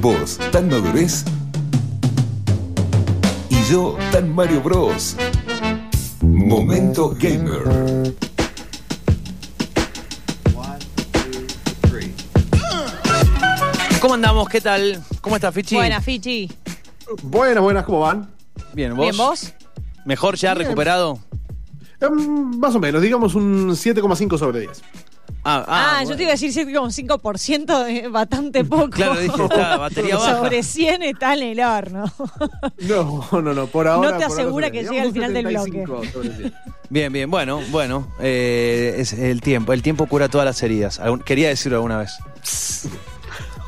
Vos, tan madurez. Y yo, tan Mario Bros. Momento Gamer. ¿Cómo andamos? ¿Qué tal? ¿Cómo está Fichi? Buena, Fichi. Buenas, buenas, ¿cómo van? Bien, ¿vos? ¿Bien vos? ¿Mejor ya Bien. recuperado? Em, más o menos, digamos un 7,5 sobre 10. Ah, Ah, yo bueno. te iba a decir 7,5%, eh, bastante poco. Claro, dije, está, batería baja. Sobre 100 está en el horno. No, no, no, por ahora. No te ahora asegura que 10. llegue al final del un 75 sobre 10. Bien, bien, bueno, bueno. eh, es el tiempo. El tiempo cura todas las heridas. Quería decirlo alguna vez.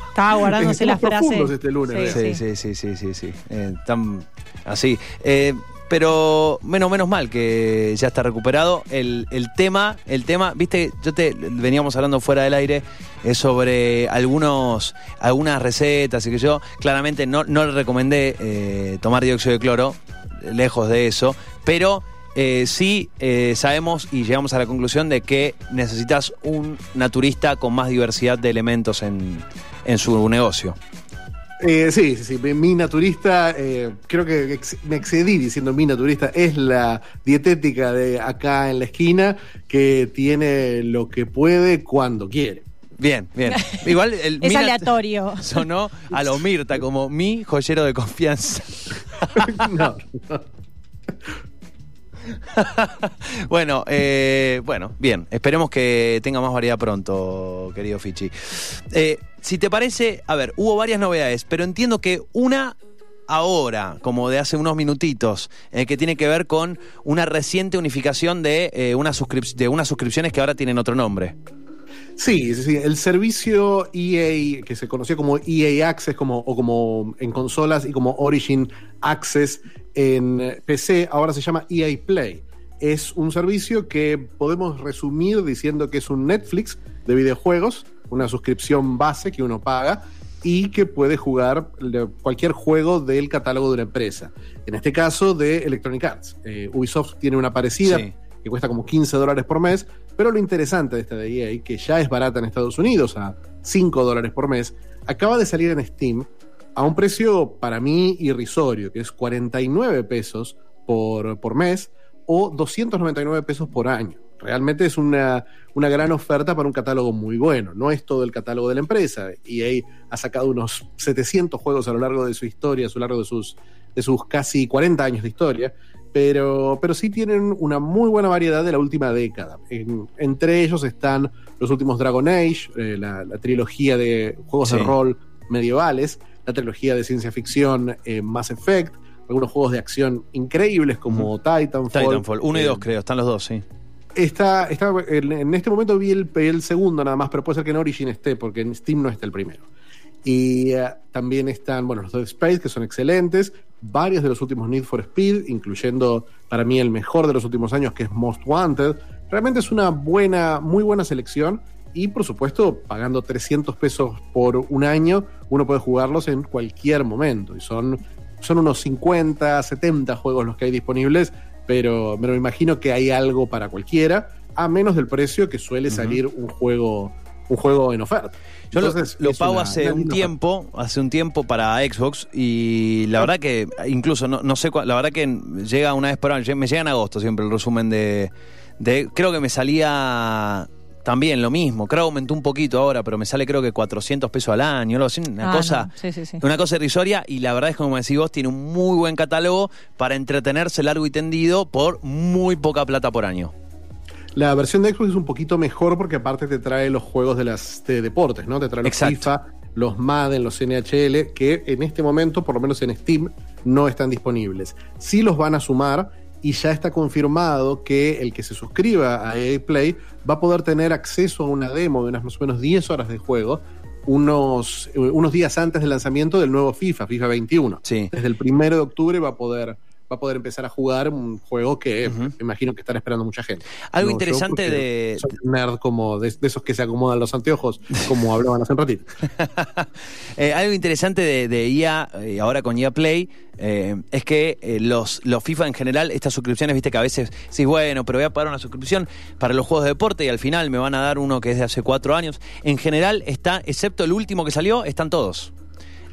Estaba guardándose la Estamos frase. profundos este lunes, Sí, sí, sí, sí, sí, sí. Eh, tan así. Eh, pero menos, menos mal que ya está recuperado. El, el tema, el tema, viste, yo te veníamos hablando fuera del aire es sobre algunos, algunas recetas y que yo claramente no, no le recomendé eh, tomar dióxido de cloro, lejos de eso, pero eh, sí eh, sabemos y llegamos a la conclusión de que necesitas un naturista con más diversidad de elementos en, en su negocio. Eh, sí, sí, sí. Mi- naturista, eh, creo que ex- me excedí diciendo mi naturista, es la dietética de acá en la esquina que tiene lo que puede cuando quiere. Bien, bien. Igual el Es aleatorio. sonó a lo Mirta como mi joyero de confianza. no, no. bueno, eh, bueno, bien. Esperemos que tenga más variedad pronto, querido Fichi. Eh, si te parece, a ver, hubo varias novedades, pero entiendo que una ahora, como de hace unos minutitos, eh, que tiene que ver con una reciente unificación de, eh, una de unas suscripciones que ahora tienen otro nombre. Sí, sí, sí. El servicio EA, que se conoció como EA Access como, o como en consolas y como Origin Access en PC, ahora se llama EA Play. Es un servicio que podemos resumir diciendo que es un Netflix de videojuegos, una suscripción base que uno paga y que puede jugar cualquier juego del catálogo de una empresa. En este caso de Electronic Arts. Eh, Ubisoft tiene una parecida Sí. que cuesta como 15 dólares por mes, pero lo interesante de esta de EA, que ya es barata en Estados Unidos a 5 dólares por mes, acaba de salir en Steam a un precio para mí irrisorio, que es 49 pesos por, por mes o 299 pesos por año. Realmente es una, una gran oferta para un catálogo muy bueno. No es todo el catálogo de la empresa. EA ha sacado unos 700 juegos a lo largo de su historia, a lo largo de sus, de sus casi 40 años de historia pero, pero sí tienen una muy buena variedad de la última década. En- entre ellos están los últimos Dragon Age, eh, la, la trilogía de juegos Sí. de rol medievales, la trilogía de ciencia ficción eh, Mass Effect, algunos juegos de acción increíbles como Titanfall. Titanfall, uno y Eh, dos creo, están los dos, sí. Está, está, en, en este momento vi el, el segundo nada más, pero puede ser que en Origin esté, porque en Steam no está el primero. Y eh, también están, bueno, los Dead Space, que son excelentes, varios de los últimos Need for Speed, incluyendo para mí el mejor de los últimos años, que es Most Wanted. Realmente es una buena, muy buena selección. Y por supuesto, pagando 300 pesos por un año, uno puede jugarlos en cualquier momento. Y son, son unos 50, 70 juegos los que hay disponibles, pero me imagino que hay algo para cualquiera, a menos del precio que suele salir un juego un juego en oferta. Yo lo- Entonces, lo, es pago una- hace una un tiempo, hace un tiempo para Xbox y la verdad que incluso no, no sé cuál, la verdad que llega una vez por año, me llega en agosto siempre el resumen de, de creo que me salía también lo mismo, creo que aumentó un poquito ahora, pero me sale creo que 400 pesos al año, algo así, una Ah, cosa no. Sí, sí, sí. una cosa irrisoria y la verdad es que como decís vos tiene un muy buen catálogo para entretenerse largo y tendido por muy poca plata por año. La versión de Xbox es un poquito mejor porque aparte te trae los juegos de las de deportes, ¿no? Te trae los Exacto. FIFA, los Madden, los NHL, que en este momento, por lo menos en Steam, no están disponibles. Sí los van a sumar y ya está confirmado que el que se suscriba a EA Play va a poder tener acceso a una demo de unas más o menos 10 horas de juego unos, eh, unos días antes del lanzamiento del nuevo FIFA, FIFA 21. Sí. Desde el primero de octubre va a poder va a poder empezar a jugar un juego que me imagino que estará esperando mucha gente. Algo No, yo interesante de- soy un nerd como de, de esos que se acomodan los anteojos, como hablaban hace un ratito. Eh, algo interesante de, de IA, eh, ahora con IA Play, eh, es que eh, los, los FIFA en general, estas suscripciones, viste que a veces decís, bueno, pero voy a pagar una suscripción para los juegos de deporte y al final me van a dar uno que es de hace cuatro años. En general está, excepto el último que salió, están todos.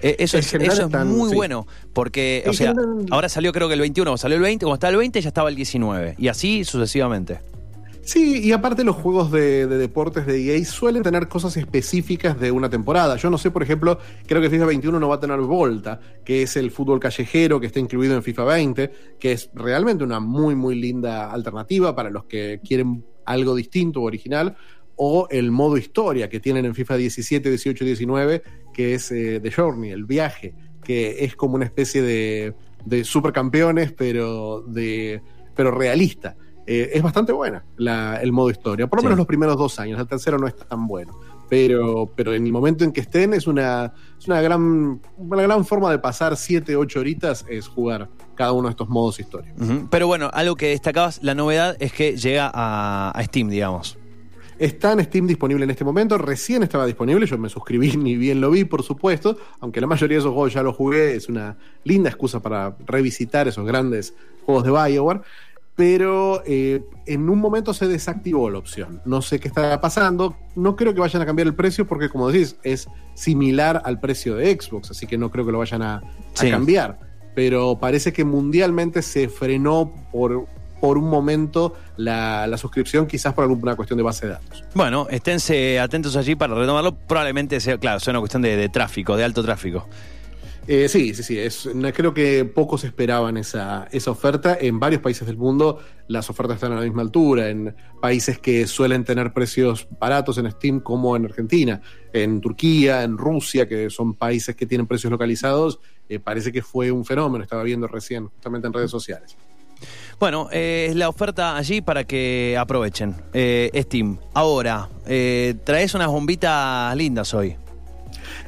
Eh, eso es, eso es muy sí. bueno, porque, o sea, general- ahora salió creo que el 21, salió el 20, como estaba el 20 ya estaba el 19, y así sucesivamente. Sí, y aparte los juegos de, de deportes de EA suelen tener cosas específicas de una temporada. Yo no sé, por ejemplo, creo que FIFA 21 no va a tener Volta, que es el fútbol callejero que está incluido en FIFA 20, que es realmente una muy, muy linda alternativa para los que quieren algo distinto o original, o el modo historia que tienen en FIFA 17, 18 y 19, que es eh, The Journey, el viaje, que es como una especie de, de supercampeones, pero, de, pero realista. Eh, es bastante buena la- el modo historia, por lo Sí. menos los primeros dos años, el tercero no está tan bueno. Pero, pero en el momento en que estén es una, es una gran, una gran forma de pasar 7, 8 horitas es jugar cada uno de estos modos historia. Pero bueno, algo que destacabas, la novedad es que llega a, a Steam, digamos. Está en Steam disponible en este momento, recién estaba disponible, yo me suscribí ni bien lo vi, por supuesto, aunque la mayoría de esos juegos ya los jugué, es una linda excusa para revisitar esos grandes juegos de Bioware, pero eh, en un momento se desactivó la opción. No sé qué está pasando, no creo que vayan a cambiar el precio porque como decís, es similar al precio de Xbox, así que no creo que lo vayan a, cambiar, pero parece que mundialmente se frenó por... Por un momento la, la suscripción, quizás por alguna cuestión de base de datos. Bueno, esténse atentos allí para retomarlo. Probablemente sea, claro, sea una cuestión de, de tráfico, de alto tráfico. Eh, sí, sí, sí. Es, creo que pocos esperaban esa, esa oferta. En varios países del mundo las ofertas están a la misma altura. En países que suelen tener precios baratos en Steam, como en Argentina, en Turquía, en Rusia, que son países que tienen precios localizados, eh, parece que fue un fenómeno. Estaba viendo recién, justamente en redes sociales. Bueno, eh, es la oferta allí para que aprovechen. Eh, Steam. Ahora, eh, traes unas bombitas lindas hoy.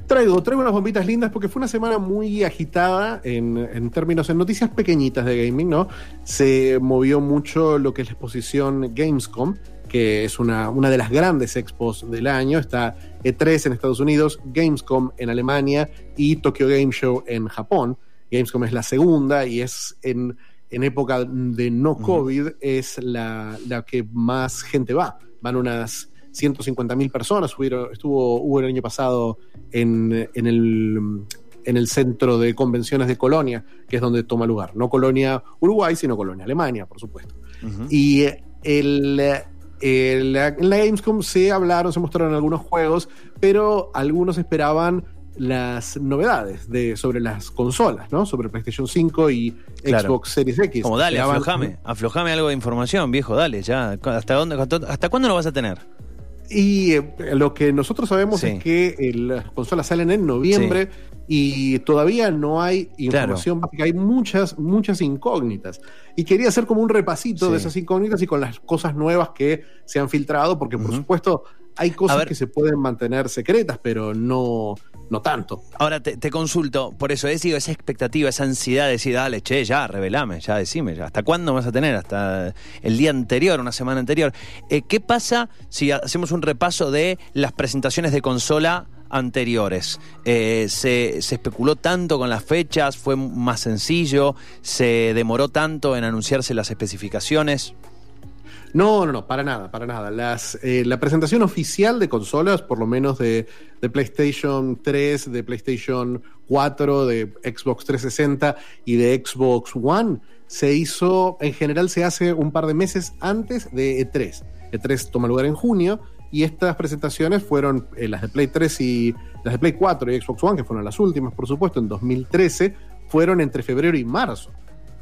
Traigo, traigo unas bombitas lindas porque fue una semana muy agitada en, en términos, en noticias pequeñitas de gaming, ¿no? Se movió mucho lo que es la exposición Gamescom, que es una, una de las grandes expos del año. Está E3 en Estados Unidos, Gamescom en Alemania y Tokyo Game Show en Japón. Gamescom es la segunda y es en, en época de no COVID, es la, la que más gente va. Van unas 150 mil personas. Hubieron- estuvo, hubo el año pasado en, en el, en el centro de convenciones de Colonia, que es donde toma lugar. No Colonia Uruguay, sino Colonia Alemania, por supuesto. Y el, el- en la Gamescom se hablaron, se mostraron algunos juegos, pero algunos esperaban las novedades de, sobre las consolas, ¿no? Sobre PlayStation 5 y Claro. Xbox Series X. Como dale, aflojame, aflojame algo de información, viejo, dale, ya. ¿Hasta dónde, hasta cuándo lo vas a tener? Y eh, lo que nosotros sabemos Sí. es que eh, las consolas salen en noviembre y todavía no hay información básica, hay muchas, muchas incógnitas. Y quería hacer como un repasito Sí. de esas incógnitas y con las cosas nuevas que se han filtrado, porque por supuesto hay cosas ver. que se pueden mantener secretas, pero no, no tanto. Ahora te, te consulto, por eso es digo, esa expectativa, esa ansiedad de decir, dale, che, ya, revelame, ya decime, ya. ¿hasta cuándo vas a tener? ¿Hasta el día anterior, una semana anterior? Eh, ¿Qué pasa si hacemos un repaso de las presentaciones de consola anteriores? Eh, se, se especuló tanto con las fechas? ¿Fue más sencillo? ¿Se demoró tanto en anunciarse las especificaciones? No, no, no, para nada, para nada. Las, eh, la presentación oficial de consolas, por lo menos de, PlayStation 3, de PlayStation 4, de Xbox 360 y de Xbox One, se hizo, en general se hace un par de meses antes de E3. E3 toma lugar en junio y estas presentaciones fueron eh, las de Play 3 y las de Play 4 y Xbox One, que fueron las últimas, por supuesto, en 2013, fueron entre febrero y marzo.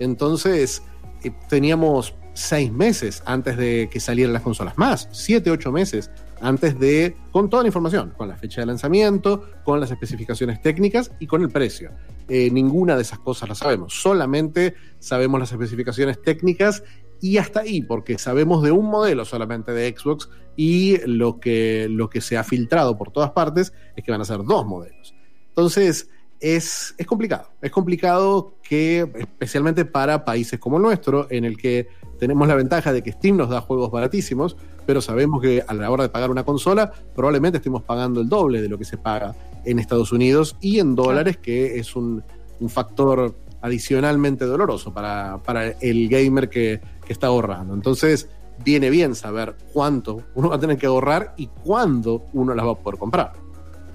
Entonces, eh, teníamos seis meses antes de que salieran las consolas, más, siete, ocho meses antes de, con toda la información, con la fecha de lanzamiento, con las especificaciones técnicas y con el precio. Eh, ninguna de esas cosas la sabemos, solamente sabemos las especificaciones técnicas y hasta ahí, porque sabemos de un modelo solamente de Xbox y lo que, lo que se ha filtrado por todas partes es que van a ser dos modelos. Entonces, es, es complicado. Es complicado que, especialmente para países como el nuestro, en el que tenemos la ventaja de que Steam nos da juegos baratísimos, pero sabemos que a la hora de pagar una consola, probablemente estemos pagando el doble de lo que se paga en Estados Unidos y en dólares, que es un, un factor adicionalmente doloroso para, para el gamer que, que está ahorrando. Entonces, viene bien saber cuánto uno va a tener que ahorrar y cuándo uno las va a poder comprar.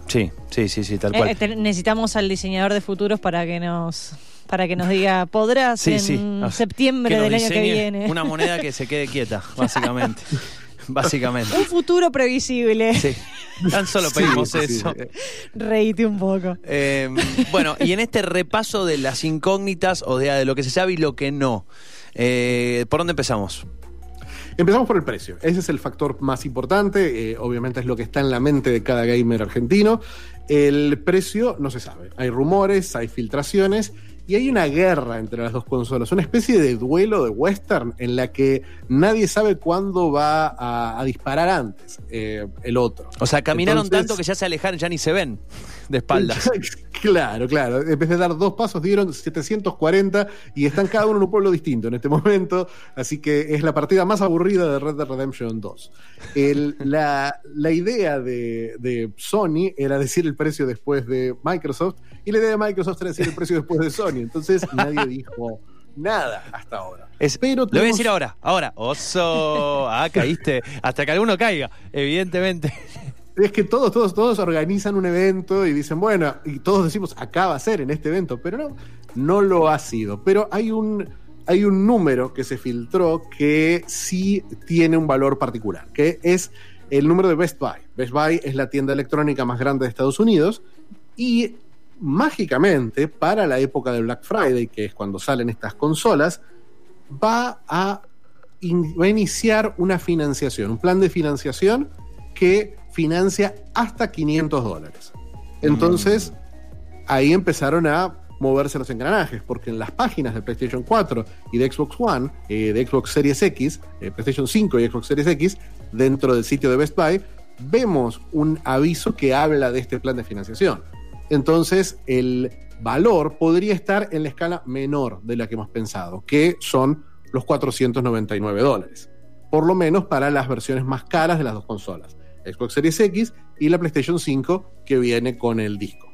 Sí, sí, sí, sí, tal Eh, cual. eh, te- necesitamos al diseñador de futuros para que nos para que nos diga, ¿podrás Sí, en sí. Septiembre del año que viene? Una moneda que se quede quieta, básicamente. básicamente. Un futuro previsible. Sí. Tan solo pedimos sí, sí. eso. Reíte un poco. Eh, bueno, y en este repaso de las incógnitas, o sea, de lo que se sabe y lo que no, eh, ¿por dónde empezamos? Empezamos por el precio. Ese es el factor más importante. eh, obviamente es lo que está en la mente de cada gamer argentino. El precio no se sabe. Hay rumores, hay filtraciones y hay una guerra entre las dos consolas. Una especie de duelo de western en la que nadie sabe cuándo va a, a disparar antes eh, el otro. O sea, caminaron Entonces- tanto que ya se alejaron, ya ni se ven de espaldas. Claro, claro. En vez de dar dos pasos, dieron 740 y están cada uno en un pueblo distinto en este momento. Así que es la partida más aburrida de Red Dead Redemption 2. El- la, la idea de, de Sony era decir el precio después de Microsoft y la idea de Microsoft era decir el precio después de Sony. Entonces nadie dijo nada hasta ahora. Es- Pero lo voy a decir ahora, ahora. Oso, ah, caíste. Hasta que alguno caiga, evidentemente. Es que todos, todos, todos organizan un evento y dicen, bueno, y todos decimos, acá va a ser en este evento, pero no, no lo ha sido. Pero hay un, hay un número que se filtró que sí tiene un valor particular, que es el número de Best Buy. Best Buy es la tienda electrónica más grande de Estados Unidos y mágicamente para la época del Black Friday, que es cuando salen estas consolas, va a, in- va a iniciar una financiación, un plan de financiación que financia hasta 500 dólares. Entonces, ahí empezaron a moverse los engranajes, porque en las páginas de PlayStation 4 y de Xbox One, eh, de Xbox Series X, eh, PlayStation 5 y Xbox Series X, dentro del sitio de Best Buy, vemos un aviso que habla de este plan de financiación. Entonces, el valor podría estar en la escala menor de la que hemos pensado, que son los 499 dólares. Por lo menos para las versiones más caras de las dos consolas, Xbox Series X y la PlayStation 5 que viene con el disco.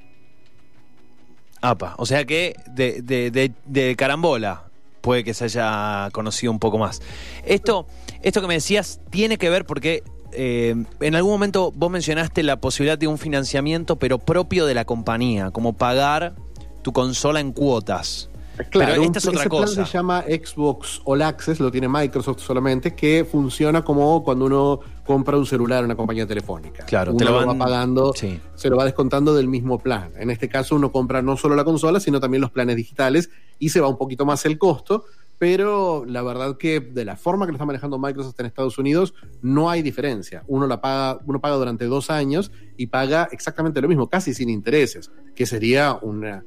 Apa, o sea que de, de- carambola puede que se haya conocido un poco más. Esto, esto que me decías tiene que ver porque eh, en algún momento vos mencionaste la posibilidad de un financiamiento, pero propio de la compañía, como pagar tu consola en cuotas. Pero esta es otra ese plan cosa. se llama Xbox All Access, lo tiene Microsoft solamente, que funciona como cuando uno compra un celular en una compañía telefónica. Claro, uno te lo va pagando, Sí. se lo va descontando del mismo plan. En este caso uno compra no solo la consola, sino también los planes digitales y se va un poquito más el costo. Pero la verdad que de la forma que lo está manejando Microsoft en Estados Unidos, no hay diferencia. Uno la paga, uno paga durante dos años y paga exactamente lo mismo, casi sin intereses, que sería un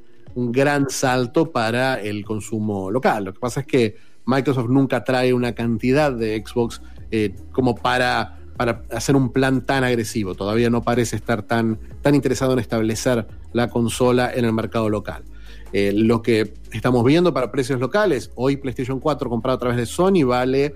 gran salto para el consumo local. Lo que pasa es que Microsoft nunca trae una cantidad de Xbox eh, como para, para hacer un plan tan agresivo. Todavía no parece estar tan, tan interesado en establecer la consola en el mercado local. Eh, lo que estamos viendo para precios locales, hoy PlayStation 4 comprado a través de Sony vale,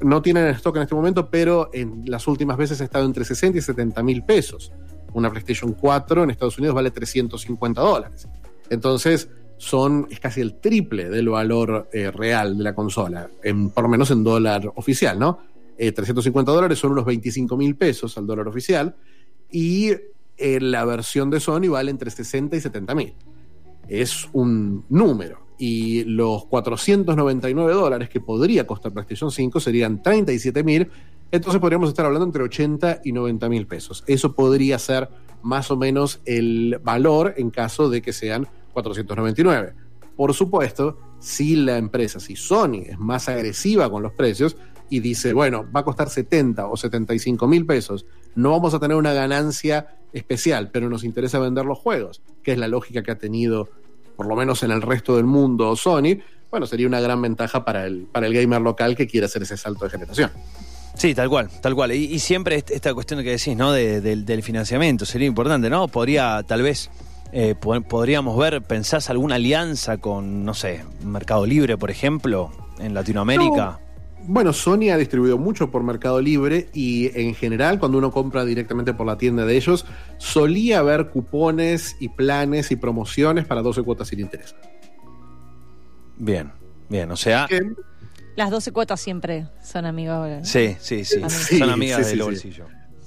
no tienen en stock en este momento, pero en las últimas veces ha estado entre 60 y 70 mil pesos. Una PlayStation 4 en Estados Unidos vale 350 dólares. Entonces, son, es casi el triple del valor eh, real de la consola, por lo menos en dólar oficial, ¿no? Eh, 350 dólares son unos 25 mil pesos al dólar oficial y eh, la versión de Sony vale entre 60 y 70 mil. Es un número. Y los 499 dólares que podría costar PlayStation 5 serían 37 mil. Entonces podríamos estar hablando entre 80 y 90 mil pesos. Eso podría ser más o menos el valor en caso de que sean 499. Por supuesto, si la empresa, si Sony es más agresiva con los precios y dice, bueno, va a costar 70 o 75 mil pesos, no vamos a tener una ganancia especial, pero nos interesa vender los juegos, que es la lógica que ha tenido, por lo menos en el resto del mundo, Sony, bueno, sería una gran ventaja para el, para el gamer local que quiere hacer ese salto de generación. Sí, tal cual, tal cual. Y, y siempre est- esta cuestión que decís, ¿no? De- del, del financiamiento sería importante, ¿no? Podría, tal vez, eh, po- podríamos ver, ¿pensás alguna alianza con, no sé, Mercado Libre, por ejemplo, en Latinoamérica? Bueno, Sony ha distribuido mucho por Mercado Libre y en general cuando uno compra directamente por la tienda de ellos, solía haber cupones y planes y promociones para 12 cuotas sin interés. Bien, bien, o sea, Las 12 cuotas siempre son amigables. sí, sí, sí, Sí, son amigas sí, del sí,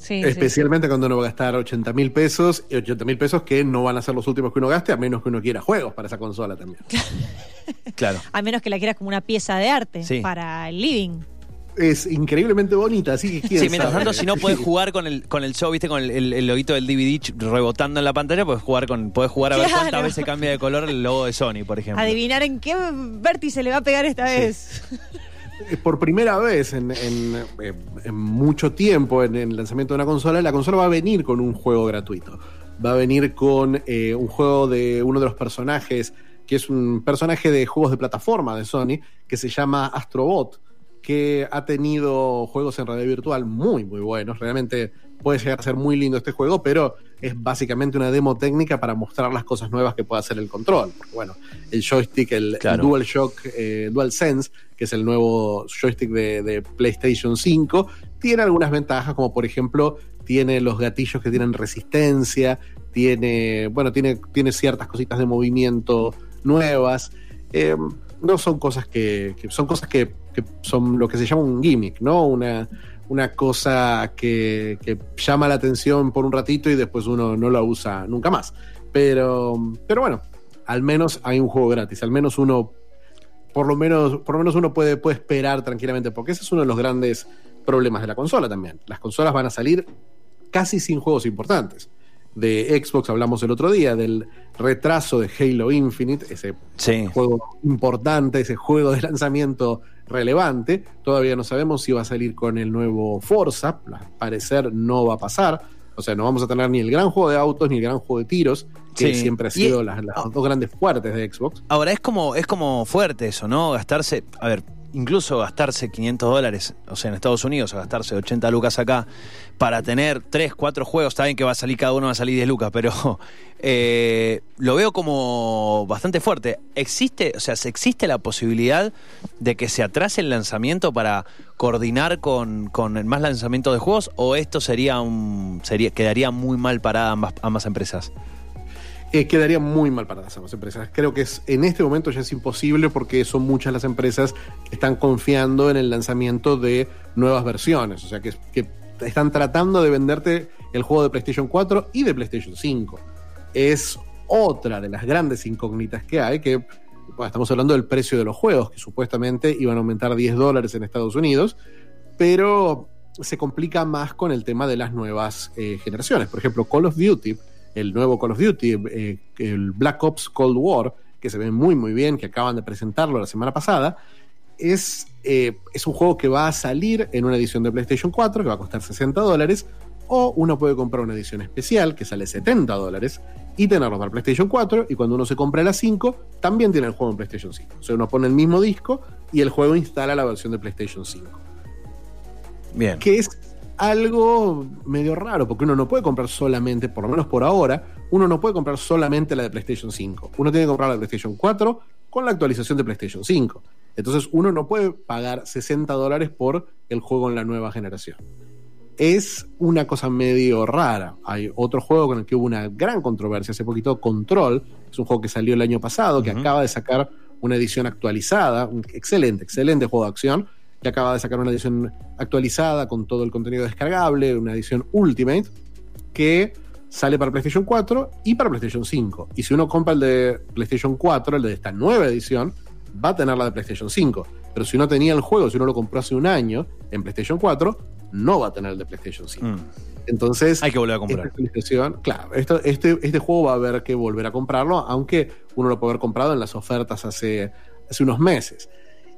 sí. bolsillo. Sí, sí, Especialmente cuando uno va a gastar 80 mil pesos, y 80 mil pesos que no van a ser los últimos que uno gaste, a menos que uno quiera juegos para esa consola también. Claro. A menos que la quieras como una pieza de arte Sí. para el living. Es increíblemente bonita, así que quién Sí, mientras tanto, si no podés jugar con el, con el show, viste, con el, el, el loguito del DVD rebotando en la pantalla, podés jugar con, podés jugar a ver Claro. cuántas veces cambia de color el logo de Sony, por ejemplo. Adivinar en qué vértice le va a pegar esta vez. Eh, por primera vez en, en, eh, en mucho tiempo en el lanzamiento de una consola, la consola va a venir con un juego gratuito. Va a venir con eh, un juego de uno de los personajes, que es un personaje de juegos de plataforma de Sony, que se llama Astrobot, que ha tenido juegos en realidad virtual muy, muy buenos. Realmente puede llegar a ser muy lindo este juego, pero es básicamente una demo técnica para mostrar las cosas nuevas que puede hacer el control. Porque, bueno, el joystick, el, el Claro. DualShock, eh, DualSense, que es el nuevo joystick de, de PlayStation 5, tiene algunas ventajas, como por ejemplo, tiene los gatillos que tienen resistencia, tiene, bueno, tiene, tiene ciertas cositas de movimiento nuevas. Eh, no son cosas que, que- son cosas que, que son lo que se llama un gimmick, ¿no? Una, una cosa que, que llama la atención por un ratito y después uno no la usa nunca más. Pero, pero bueno, al menos hay un juego gratis, al menos uno, por lo menos, por lo menos uno puede, puede esperar tranquilamente, porque ese es uno de los grandes problemas de la consola también. Las consolas van a salir casi sin juegos importantes. De Xbox hablamos el otro día, del retraso de Halo Infinite, ese Sí. juego importante, ese juego de lanzamiento relevante. Todavía no sabemos si va a salir con el nuevo Forza, al parecer no va a pasar. O sea, no vamos a tener ni el gran juego de autos ni el gran juego de tiros, que Sí. siempre ha Y- sido las, las ah. dos grandes fuertes de Xbox. Ahora, es como, es como fuerte eso, ¿no? Gastarse, a ver, incluso gastarse 500 dólares, o sea, en Estados Unidos, o gastarse 80 lucas acá, para tener 3, 4 juegos, está bien que va a salir cada uno, va a salir 10 lucas, pero eh, lo veo como bastante fuerte. ¿Existe, o sea, existe la posibilidad de que se atrase el lanzamiento para coordinar con, con más lanzamiento de juegos, o esto sería un, sería, quedaría muy mal para ambas, ambas empresas? Eh, quedaría muy mal para las ambas empresas. Creo que es, en este momento ya es imposible porque son muchas las empresas que están confiando en el lanzamiento de nuevas versiones. O sea, que, están tratando de venderte el juego de PlayStation 4 y de PlayStation 5. Es otra de las grandes incógnitas que hay, que estamos hablando del precio de los juegos, que supuestamente iban a aumentar 10 dólares en Estados Unidos, pero se complica más con el tema de las nuevas eh, generaciones. Por ejemplo, Call of Duty, el nuevo Call of Duty, eh, el Black Ops Cold War, que se ve muy muy bien, que acaban de presentarlo la semana pasada, es, eh, es un juego que va a salir en una edición de PlayStation 4, que va a costar 60 dólares, o uno puede comprar una edición especial que sale 70 dólares y tenerlo para PlayStation 4, y cuando uno se compra la 5, también tiene el juego en PlayStation 5. O sea, uno pone el mismo disco y el juego instala la versión de PlayStation 5 Bien. que es algo medio raro, porque uno no puede comprar solamente, por lo menos por ahora, uno no puede comprar solamente la de PlayStation 5. Uno tiene que comprar la de PlayStation 4 con la actualización de PlayStation 5. Entonces uno no puede pagar 60 dólares por el juego en la nueva generación. Es una cosa medio rara. Hay otro juego con el que hubo una gran controversia hace poquito, Control, es un juego que salió el año pasado, que acaba de sacar una edición actualizada, un excelente, excelente juego de acción, que acaba de sacar una edición actualizada con todo el contenido descargable, una edición Ultimate, que sale para PlayStation 4 y para PlayStation 5. Y si uno compra el de PlayStation 4, el de esta nueva edición, va a tener la de PlayStation 5. Pero si uno tenía el juego, si uno lo compró hace un año en PlayStation 4, no va a tener el de PlayStation 5. Mm. Entonces, Hay que volver a esta comprar. actualización, claro, esto- este, este juego va a haber que volver a comprarlo, aunque uno lo puede haber comprado en las ofertas hace, hace unos meses.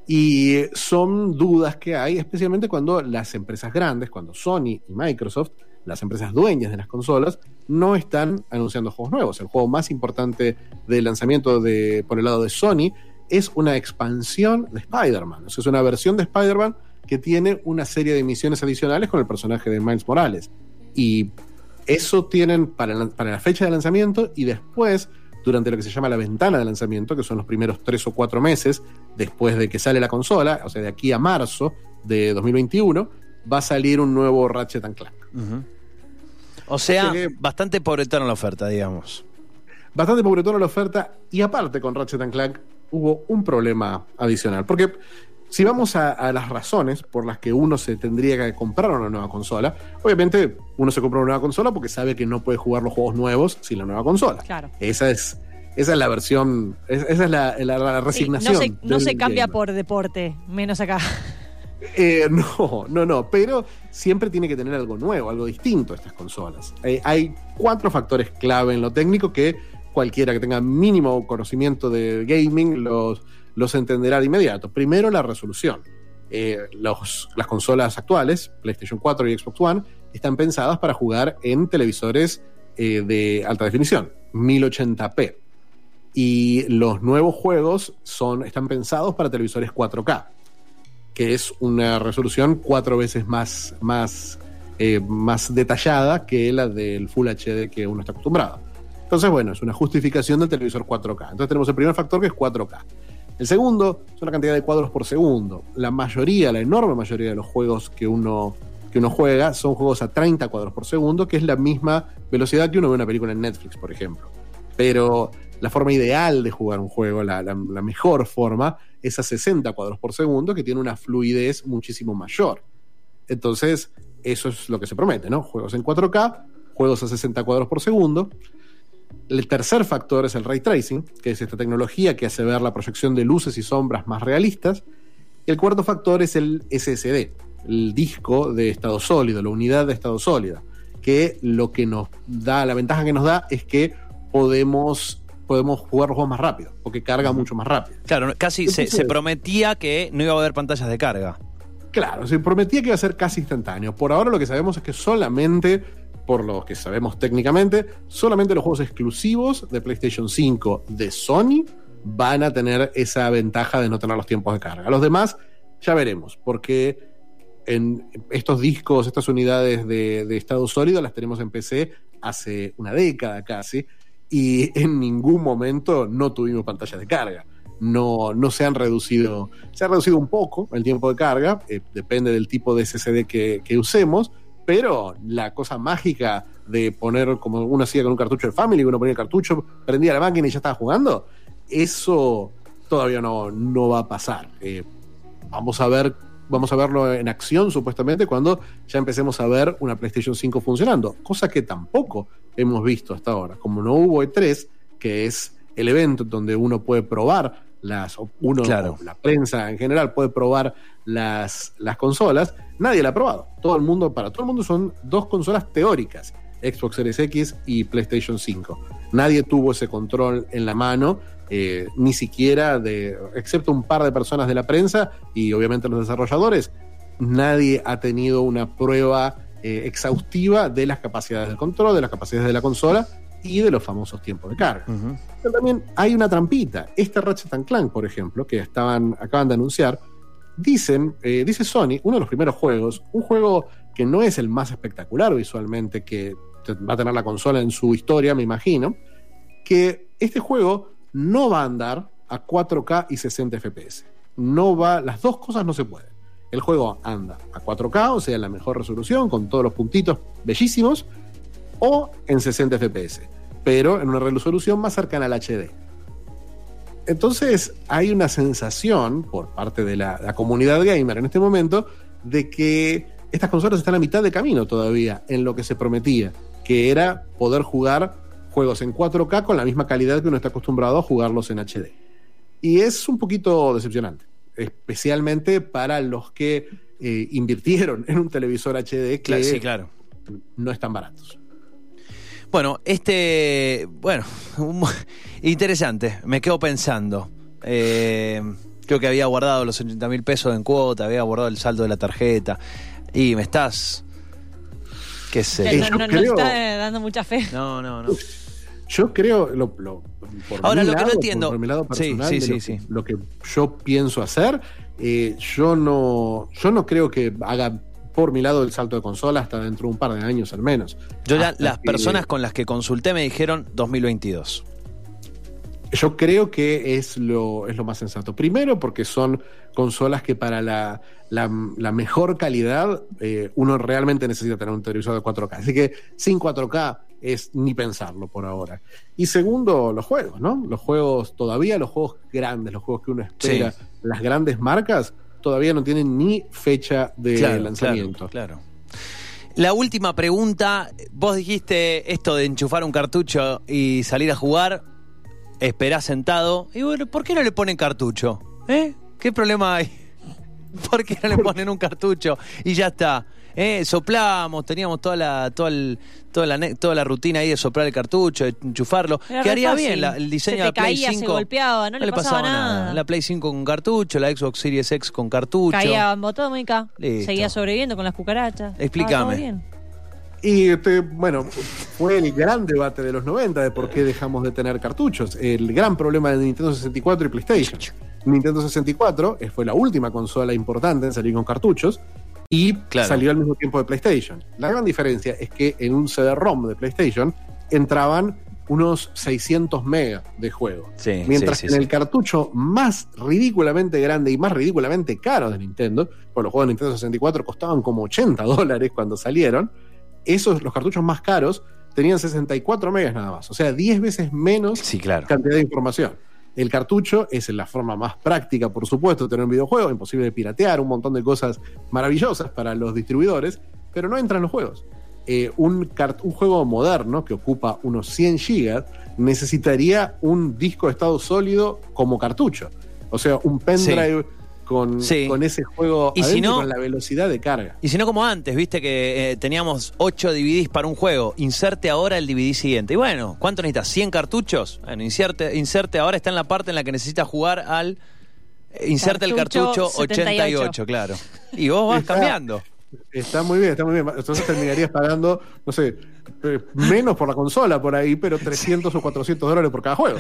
Y son dudas que hay, especialmente cuando las empresas grandes, cuando Sony y Microsoft, las empresas dueñas de las consolas, no están anunciando juegos nuevos. El juego más importante del lanzamiento de, por el lado de Sony es una expansión de Spider-Man. O sea, es una versión de Spider-Man que tiene una serie de misiones adicionales con el personaje de Miles Morales. Y eso tienen para para la fecha de lanzamiento y después, durante lo que se llama la ventana de lanzamiento, que son los primeros tres o cuatro meses después de que sale la consola, o sea, de aquí a marzo de 2021, va a salir un nuevo Ratchet and Clank. O sea, Sí. bastante pobretona la oferta, digamos. Bastante pobretona la oferta y aparte con Ratchet and Clank hubo un problema adicional, porque Si vamos a, a las razones por las que uno se tendría que comprar una nueva consola, obviamente uno se compra una nueva consola porque sabe que no puede jugar los juegos nuevos sin la nueva consola. Claro. Esa es, esa es la versión, es- esa es la, la- la Sí, resignación. no se, no del se cambia gamer. por deporte, menos acá. Eh, no, no, no, pero siempre tiene que tener algo nuevo, algo distinto estas consolas. Eh, hay cuatro factores clave en lo técnico que cualquiera que tenga mínimo conocimiento de gaming los, los entenderá de inmediato. Primero, la resolución. Eh, las consolas actuales, PlayStation 4 y Xbox One, están pensadas para jugar en televisores eh, de alta definición, 1080p. Y los nuevos juegos son, están pensados para televisores 4K que es una resolución cuatro veces más, más, eh, más detallada que la del Full HD que uno está acostumbrado. Entonces, bueno, es una justificación del televisor 4K. Entonces tenemos el primer factor que es 4K. El segundo son la cantidad de cuadros por segundo. La mayoría, la enorme mayoría de los juegos que uno, que uno juega son juegos a 30 cuadros por segundo, que es la misma velocidad que uno ve una película en Netflix, por ejemplo. Pero la forma ideal de jugar un juego, la mejor forma, es a 60 cuadros por segundo, que tiene una fluidez muchísimo mayor. Entonces, eso es lo que se promete, ¿no? Juegos en 4K, juegos a 60 cuadros por segundo. El tercer factor es el ray tracing, que es esta tecnología que hace ver la proyección de luces y sombras más realistas. El cuarto factor es el SSD, el disco de estado sólido, la unidad de estado sólida, que lo que nos da, la ventaja que nos da es que podemos, podemos jugar los juegos más rápido, porque carga mucho más rápido. Claro, casi se, se prometía que no iba a haber pantallas de carga. Claro, se prometía que iba a ser casi instantáneo. Por ahora lo que sabemos es que solamente, por lo que sabemos técnicamente, solamente los juegos exclusivos de PlayStation 5 de Sony van a tener esa ventaja de no tener los tiempos de carga. Los demás ya veremos, porque en estos discos, estas unidades de, estado sólido las tenemos en PC hace una década casi, y en ningún momento no tuvimos pantallas de carga. No, no se han reducido, se ha reducido un poco el tiempo de carga, eh, depende del tipo de SSD que usemos, pero la cosa mágica de poner como uno hacía con un cartucho de Family, uno ponía el cartucho, prendía la máquina y ya estaba jugando, eso todavía no, no va a pasar. Eh, vamos a ver, vamos a verlo en acción supuestamente cuando ya empecemos a ver una PlayStation 5 funcionando, cosa que tampoco hemos visto hasta ahora. Como no hubo E3, que es el evento donde uno puede probar las, uno, Claro. la prensa en general puede probar las, las consolas, nadie la ha probado. Todo el mundo, para todo el mundo son dos consolas teóricas, Xbox Series X y PlayStation 5. Nadie tuvo ese control en la mano, eh, ni siquiera de, excepto un par de personas de la prensa y obviamente los desarrolladores, nadie ha tenido una prueba eh, exhaustiva de las capacidades del control, de las capacidades de la consola y de los famosos tiempos de carga. Pero también hay una trampita. Este Ratchet and Clank, por ejemplo, que estaban, acaban de anunciar, dicen, eh, dice Sony, uno de los primeros juegos, un juego que no es el más espectacular visualmente que va a tener la consola en su historia, me imagino, que este juego no va a andar a 4K y 60 FPS. No va, las dos cosas no se pueden. El juego anda a 4K, o sea, en la mejor resolución, con todos los puntitos bellísimos, o en 60 FPS, pero en una resolución más cercana al HD. Entonces hay una sensación por parte de la, la comunidad gamer en este momento de que estas consolas están a mitad de camino todavía en lo que se prometía, que era poder jugar juegos en 4K con la misma calidad que uno está acostumbrado a jugarlos en HD. Y es un poquito decepcionante, especialmente para los que eh, invirtieron en un televisor HD que Claro, sí, claro. no están baratos. Bueno, este. Bueno, un- interesante. Me quedo pensando. Eh, creo que había guardado los 80 mil pesos en cuota, había guardado el saldo de la tarjeta. Y me estás. ¿Qué sé? No, no- no creo- está eh, dando mucha fe. No, no, no. Yo creo, lo, lo- por Ahora, mi lo que no entiendo- por mi lado Sí, personal, sí, de sí, lo, sí. Que, lo que yo pienso hacer, eh, yo no, yo no creo que haga por mi lado el salto de consola hasta dentro de un par de años al menos. Yo ya, Hasta las que- personas con las que consulté me dijeron 2022. Yo creo que es lo, es lo más sensato. Primero, porque son consolas que para la, la- la mejor calidad eh, uno realmente necesita tener un televisor de 4K. Así que sin 4K es ni pensarlo por ahora. Y segundo, los juegos, ¿no? Los juegos, todavía los juegos grandes, los juegos que uno espera, Sí. las grandes marcas, todavía no tienen ni fecha de Claro, lanzamiento. Claro, claro. La última pregunta, vos dijiste esto de enchufar un cartucho y salir a jugar, esperás sentado, y bueno, ¿por qué no le ponen cartucho? ¿Eh? ¿Qué problema hay? ¿Por qué no le ponen un cartucho y ya está? ¿Eh? Soplamos, teníamos toda la, toda, el- toda, la, toda la rutina ahí de soplar el cartucho, de enchufarlo. Era Quedaría fácil. bien la- el diseño Se de la Play caía, se 5. golpeaba, no le pasaba nada. La Play 5 con cartucho, la Xbox Series X con cartucho. Caía botómica, Listo. seguía sobreviviendo con las cucarachas. Explícame. Y este, bueno, fue el gran debate de los 90 de por qué dejamos de tener cartuchos. El gran problema de Nintendo 64 y PlayStation. Nintendo 64 eh, fue la última consola importante en salir con cartuchos y Claro. salió al mismo tiempo de PlayStation. La gran diferencia es que en un CD-ROM de PlayStation entraban unos 600 megas de juego. Sí, Mientras sí, que sí, en el cartucho más ridículamente grande y más ridículamente caro de Nintendo, porque los juegos de Nintendo 64 costaban como 80 dólares cuando salieron, esos, los cartuchos más caros, tenían 64 megas nada más. O sea, 10 veces menos claro. cantidad de información. El cartucho es la forma más práctica, por supuesto, de tener un videojuego, imposible de piratear, un montón de cosas maravillosas para los distribuidores, pero no entran los juegos. Eh, un, juego moderno que ocupa unos 100 gigas necesitaría un disco de estado sólido como cartucho. O sea, un pendrive con, Sí. con ese juego Y si no- con la velocidad de carga. Y si no como antes, viste que eh, teníamos 8 DVDs para un juego, inserte ahora el DVD siguiente. Y bueno, ¿cuánto necesitas? ¿100 cartuchos? Bueno, inserte, inserte ahora está en la parte en la que necesita jugar al... eh, Inserte el Cartucho cartucho 88, 78, claro. Y vos vas Está- cambiando. Está muy bien, está muy bien. Entonces terminarías pagando, no sé, menos por la consola por ahí, pero 300 o 400 dólares por cada juego.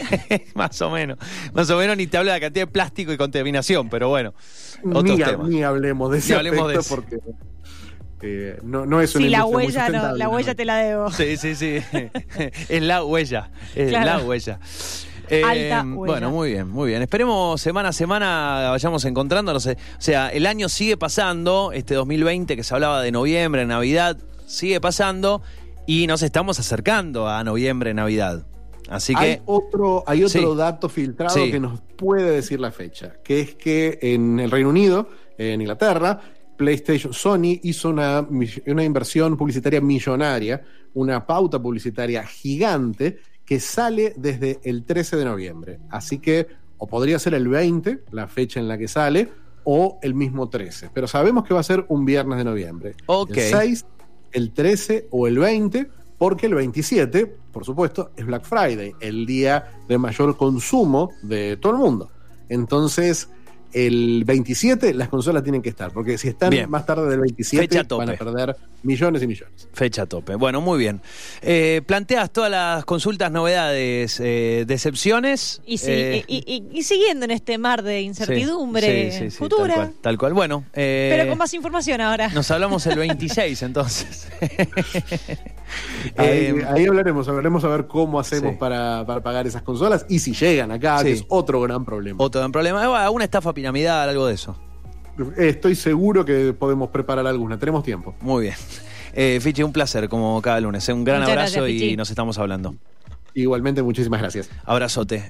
más o menos. Más o menos ni te habla de la cantidad de plástico y contaminación, pero bueno. Otros Ni, temas. ni hablemos de ese Ni hablemos de aspecto porque eh, no, no es una Sí, la huella, no, la huella te la debo. Sí, sí, sí. es la huella. Es Claro. la huella. Eh, Alta huella. Bueno, muy bien, muy bien. Esperemos semana a semana vayamos encontrándonos. eh, O sea, el año sigue pasando, este 2020 que se hablaba de noviembre, Navidad, sigue pasando y nos estamos acercando a noviembre, Navidad. Así Hay que, otro, hay otro Sí. dato filtrado Sí. que nos puede decir la fecha, que es que en el Reino Unido, en Inglaterra, PlayStation, Sony hizo una, una inversión publicitaria millonaria, una pauta publicitaria gigante que sale desde el 13 de noviembre. Así que o podría ser el 20, la fecha en la que sale, o el mismo 13. Pero sabemos que va a ser un viernes de noviembre. Ok. El 6, el 13 o el 20, porque el 27, por supuesto, es Black Friday, el día de mayor consumo de todo el mundo. Entonces, el 27 las consolas tienen que estar, porque si están Bien. más tarde del 27 Fecha tope. van a perder millones y millones. fecha tope. Bueno, muy bien. Eh, planteas todas las consultas, novedades, eh, decepciones. Y, si- eh, y, y- y siguiendo en este mar de incertidumbre sí, sí, sí, futura, Tal cual, tal cual. Bueno, eh, pero con más información ahora. Nos hablamos el 26 entonces. Ahí, Eh, ahí hablaremos, hablaremos a ver cómo hacemos sí. para, para pagar esas consolas y si llegan acá, Sí. que es otro gran problema. otro gran problema. Bueno, Una estafa piramidal, algo de eso. Estoy seguro que podemos preparar alguna, tenemos tiempo. Muy bien. Eh, Fichi, un placer como cada lunes. Un gran Muchas abrazo gracias, y nos estamos hablando. Igualmente, muchísimas gracias. Abrazote.